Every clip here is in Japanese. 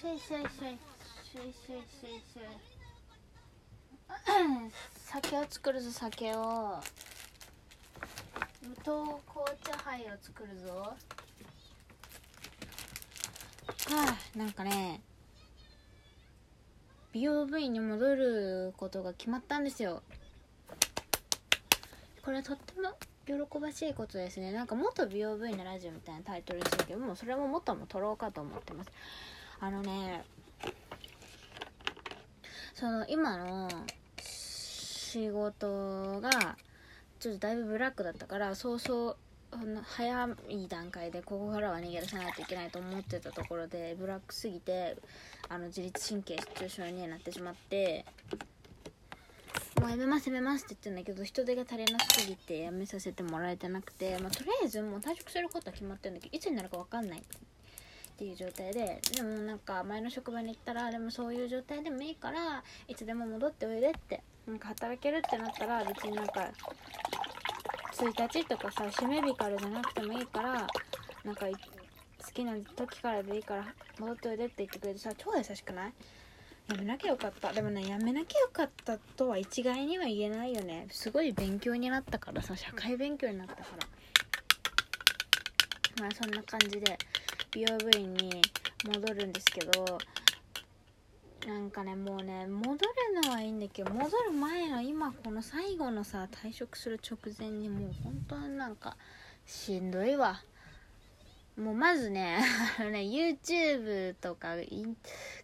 しょいしょいしょいしょいしょいしょいしょい酒を作るぞ酒を無糖紅茶杯を作るぞはあなんかね美容部員に戻ることが決まったんですよこれはとっても喜ばしいことですねなんか元美容部員のラジオみたいなタイトルですけどもそれも元も取ろうかと思ってますあのねその今の仕事がちょっとだいぶブラックだったからそうそう早い段階でここからは逃げ出さないといけないと思ってたところでブラックすぎてあの自律神経失調症になってしまってもうやめますやめますって言ってんだけど人手が足りなすぎてやめさせてもらえてなくて、まあ、とりあえずもう退職することは決まってるんだけどいつになるか分かんない。っていう状態ででもなんか前の職場に行ったらでもそういう状態でもいいからいつでも戻っておいでってなんか働けるってなったら別になんか1日とかさ締め日からじゃなくてもいいからなんか好きな時からでいいから戻っておいでって言ってくれてさ超優しくない？やめなきゃよかった。でもねやめなきゃよかったとは一概には言えないよね。すごい勉強になったからさ社会勉強になったから。まあそんな感じで美容部員に戻るんですけどなんかねもうね戻るのはいいんだけど戻る前の今この最後のさ退職する直前にもう本当になんかしんどいわ。もうまずねね YouTube とか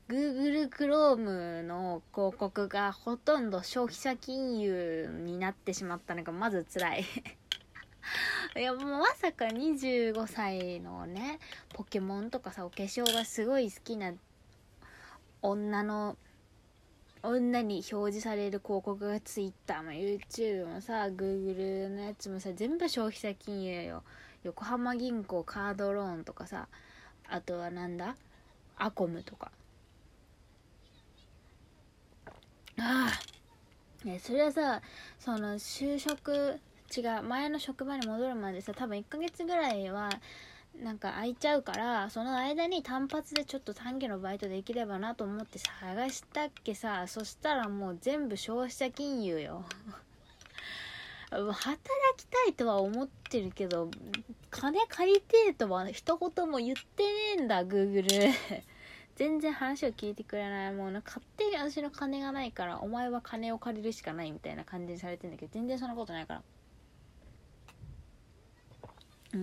Google Chrome の広告がほとんど消費者金融になってしまったのがまず辛い。いやもうまさか25歳のねポケモンとかさお化粧がすごい好きな女の女に表示される広告が Twitter も YouTube もさ Google のやつもさ全部消費者金融よ。横浜銀行カードローンとかさあとはなんだ？アコムとか。ああ。ねそれはさその就職違う前の職場に戻るまでさ多分1ヶ月ぐらいはなんか空いちゃうからその間に単発でちょっと短期のバイトできればなと思って探したっけさそしたらもう全部消費者金融よ。働きたいとは思ってるけど金借りてえとは一言も言ってねえんだ Google 全然話を聞いてくれない。もう勝手に私の金がないからお前は金を借りるしかないみたいな感じにされてんだけど全然そんなことないから。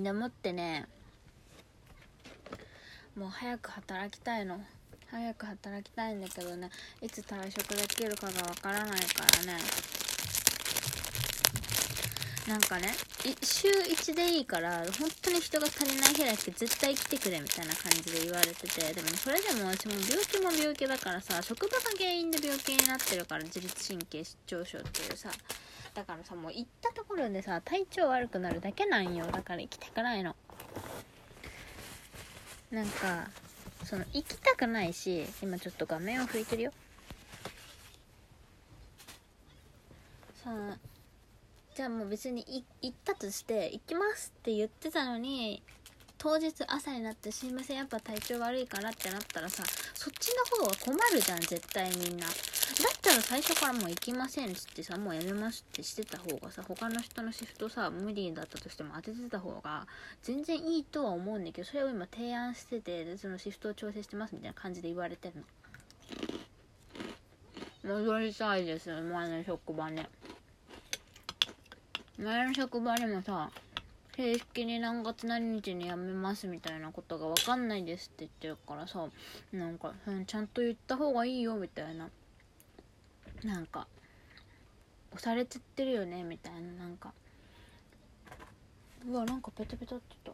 でもってねもう早く働きたいの。早く働きたいんだけどねいつ退職できるかがわからないからね。なんかね週1でいいから本当に人が足りない日だけ絶対来てくれみたいな感じで言われててでもそれでも私も病気も病気だからさ職場が原因で病気になってるから自律神経失調症っていうさだからさもう行ったところでさ体調悪くなるだけなんよ。だから行きたくないの。なんかその行きたくないし今ちょっと画面を拭いてるよ。そのじゃあもう別に行ったとして行きますって言ってたのに当日朝になってすいませんやっぱ体調悪いからってなったらさそっちの方が困るじゃん絶対みんな。だったら最初からもう行きませんっつってさもうやめますってしてた方がさ他の人のシフトさ無理だったとしても当ててた方が全然いいとは思うんだけどそれを今提案しててでそのシフトを調整してますみたいな感じで言われてるの。戻りたいです前の職場ね。前の職場にもさ正式に何月何日に辞めますみたいなことが分かんないですって言ってるからさなんか、うん、ちゃんと言った方がいいよみたいな。なんか押されちゃってるよねみたいな。なんかうわなんかペタペタってた。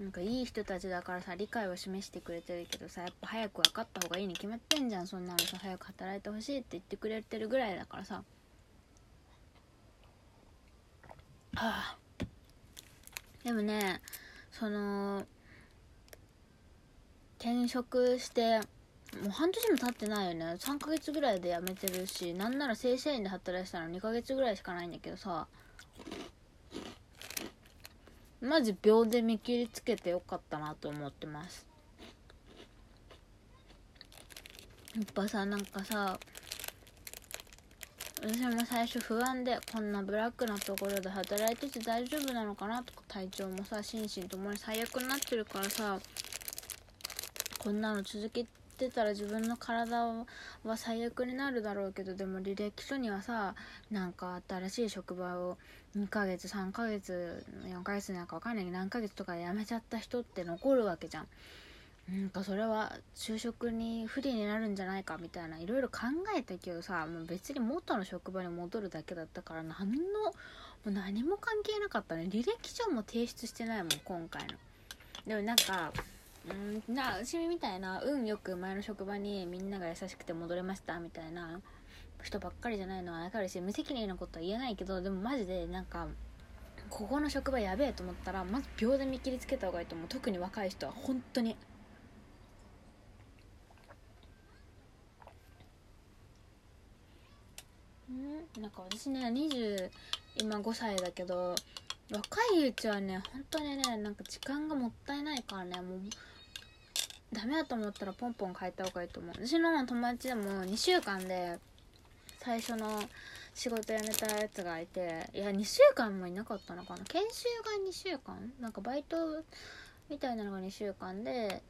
なんかいい人たちだからさ理解を示してくれてるけどさやっぱ早く分かった方がいいに決まってんじゃん。そんなのさ早く働いてほしいって言ってくれてるぐらいだからさ。ああでもねその転職してもう半年も経ってないよね。3ヶ月ぐらいで辞めてるしなんなら正社員で働いてたの2ヶ月ぐらいしかないんだけどさ。マジ秒で見切りつけてよかったなと思ってます。やっぱさなんかさ私も最初不安でこんなブラックなところで働いてて大丈夫なのかなとか体調もさ心身ともに最悪になってるからさこんなの続けてたら自分の体は最悪になるだろうけどでも履歴書にはさなんか新しい職場を2ヶ月3ヶ月4ヶ月なんか分かんないけど何ヶ月とかで辞めちゃった人って残るわけじゃん。なんかそれは就職に不利になるんじゃないかみたいないろいろ考えたけどさもう別に元の職場に戻るだけだったから何のもう何も関係なかったね。履歴書も提出してないもん今回の。でもなんかうんな私みたいな運よく前の職場にみんなが優しくて戻れましたみたいな人ばっかりじゃないのは分かるし無責任なことは言えないけどでもマジでなんかここの職場やべえと思ったらまず秒で見切りつけた方がいいと思う。特に若い人は本当に。ん。なんか私ね20今5歳だけど若いうちはね本当にねなんか時間がもったいないからねもうダメだと思ったらポンポン変えた方がいいと思う。私の友達でも2週間で最初の仕事辞めたやつがいていや2週間もいなかったのかな。研修が2週間？なんかバイトみたいなのが2週間で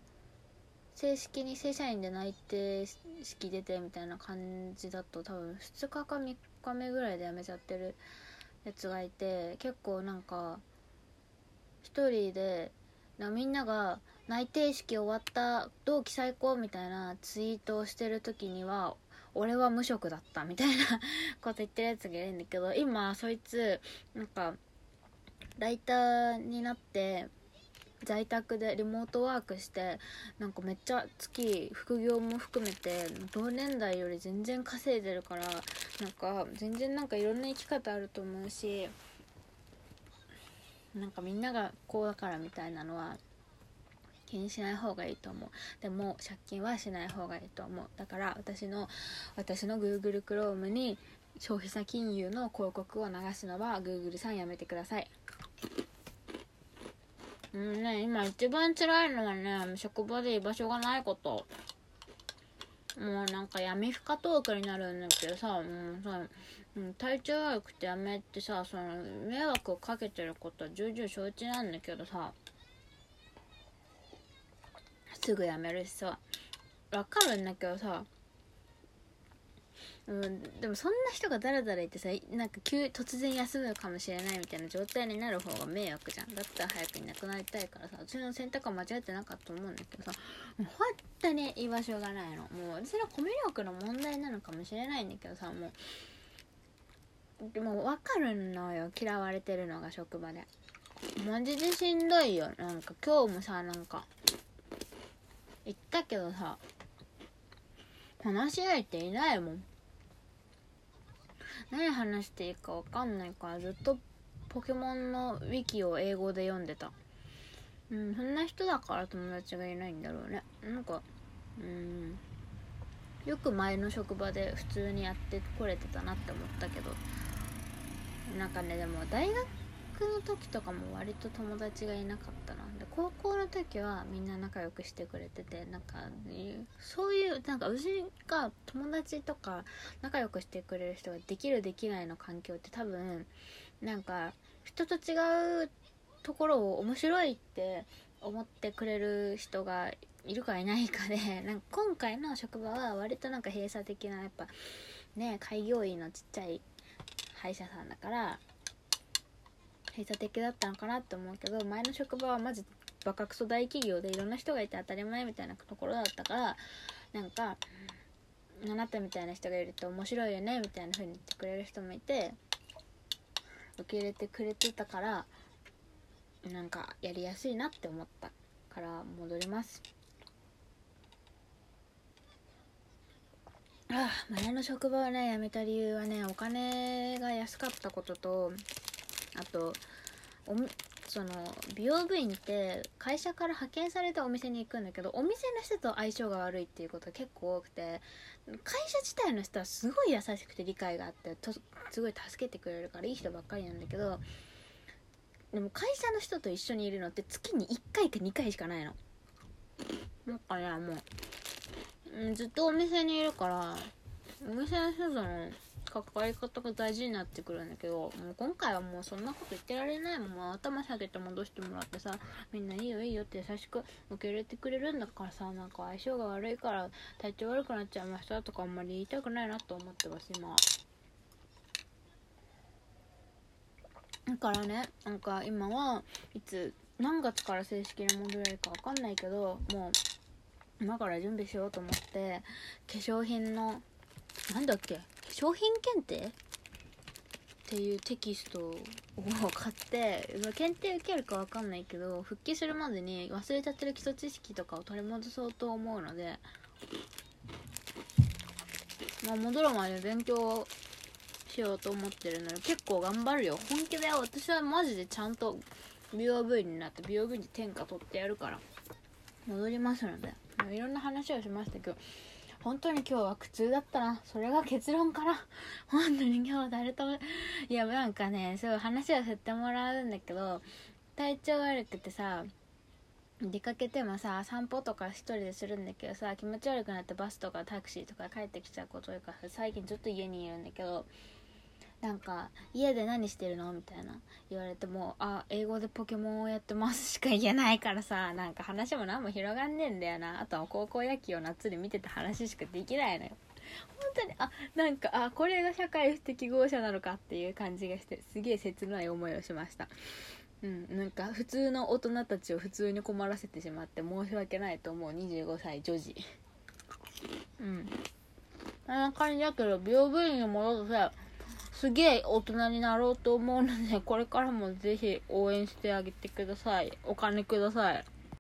正式に正社員で内定式出てみたいな感じだと多分2日か3日目ぐらいで辞めちゃってるやつがいて結構なんか1人でなみんなが内定式終わった同期最高みたいなツイートをしてる時には俺は無職だったみたいなこと言ってるやつがいるんだけど今そいつなんかライターになって在宅でリモートワークしてなんかめっちゃ月副業も含めて同年代より全然稼いでるからなんか全然なんかいろんな生き方あると思うしなんかみんながこうだからみたいなのは気にしない方がいいと思う。でも借金はしない方がいいと思う。だから私の私の Google Chrome に消費者金融の広告を流すのは Google さんやめてください。うんね、今一番辛いのはね、職場で居場所がないこと。もうなんか闇深トークになるんだけどさ、もうさ、体調悪くてやめってさ、その、迷惑をかけてることは重々承知なんだけどさ、すぐやめるしさ、わかるんだけどさ、うん、でもそんな人がダラダラいてさなんか急突然休むかもしれないみたいな状態になる方が迷惑じゃん。だったら早くいなくなりたいからさうちの選択は間違ってなかったと思うんだけどさもう本当に居場所がないのもう私のコミュ力の問題なのかもしれないんだけどさもうでも分かるのよ嫌われてるのが職場で。マジでしんどいよ。なんか今日もさなんか言ったけどさ話し相手いないもん。何話していいか分かんないからずっとポケモンのウィキを英語で読んでた。うんそんな人だから友達がいないんだろうね。なんかうん。よく前の職場で普通にやってこれてたなって思ったけど。なんかねでも大学の時とかも割と友達がいなかったなで高校の時はみんな仲良くしてくれててなんかそういうなんかうちが友達とか仲良くしてくれる人ができるできないの環境って多分なんか人と違うところを面白いって思ってくれる人がいるかいないかで なんか今回の職場は割となんか閉鎖的なやっぱね開業医のちっちゃい歯医者さんだから閉鎖的だったのかなって思うけど前の職場はマジバカクソ大企業でいろんな人がいて当たり前みたいなところだったからなんかあなたみたいな人がいると面白いよねみたいな風に言ってくれる人もいて受け入れてくれてたからなんかやりやすいなって思ったから戻ります。ああ前の職場をね辞めた理由はねお金が安かったこととあとおその美容部員って会社から派遣されたお店に行くんだけどお店の人と相性が悪いっていうことが結構多くて会社自体の人はすごい優しくて理解があってすごい助けてくれるからいい人ばっかりなんだけどでも会社の人と一緒にいるのって月に1回か2回しかないの。だからもう。うんずっとお店にいるからお店の人との関わり方が大事になってくるんだけどもう今回はもうそんなこと言ってられないもん。頭下げて戻してもらってさみんないいよいいよって優しく受け入れてくれるんだからさなんか相性が悪いから体調悪くなっちゃいましたとかあんまり言いたくないなと思ってます今だからねなんか今はいつ何月から正式に戻れるか分かんないけどもう今から準備しようと思って化粧品のなんだっけ？化粧品検定？っていうテキストを買って検定受けるか分かんないけど復帰するまでに忘れちゃってる基礎知識とかを取り戻そうと思うのでまあ戻るまで勉強しようと思ってるので結構頑張るよ。本気だよ私はマジでちゃんと美容部員になって美容部員に天下取ってやるから戻りますのでいろんな話をしましたけど本当に今日は苦痛だったな。それが結論かな。本当に今日誰ともいやなんかねそう話は振ってもらうんだけど体調悪くてさ出かけてもさ散歩とか一人でするんだけどさ気持ち悪くなってバスとかタクシーとか帰ってきちゃうこととか最近ずっと家にいるんだけどなんか「家で何してるの?」みたいな。言われても「あ英語でポケモンをやってます」しか言えないからさなんか話も何も広がんねえんだよな。あとは高校野球を夏に見てた話しかできないのよ。本当にあなんかあこれが社会不適合者なのかっていう感じがしてすげえ切ない思いをしました。うんなんか普通の大人たちを普通に困らせてしまって申し訳ないと思う。25歳女児。うん。あんな感じだけど美容部員に戻ってすげえ大人になろうと思うのでこれからもぜひ応援してあげてください。お金ください。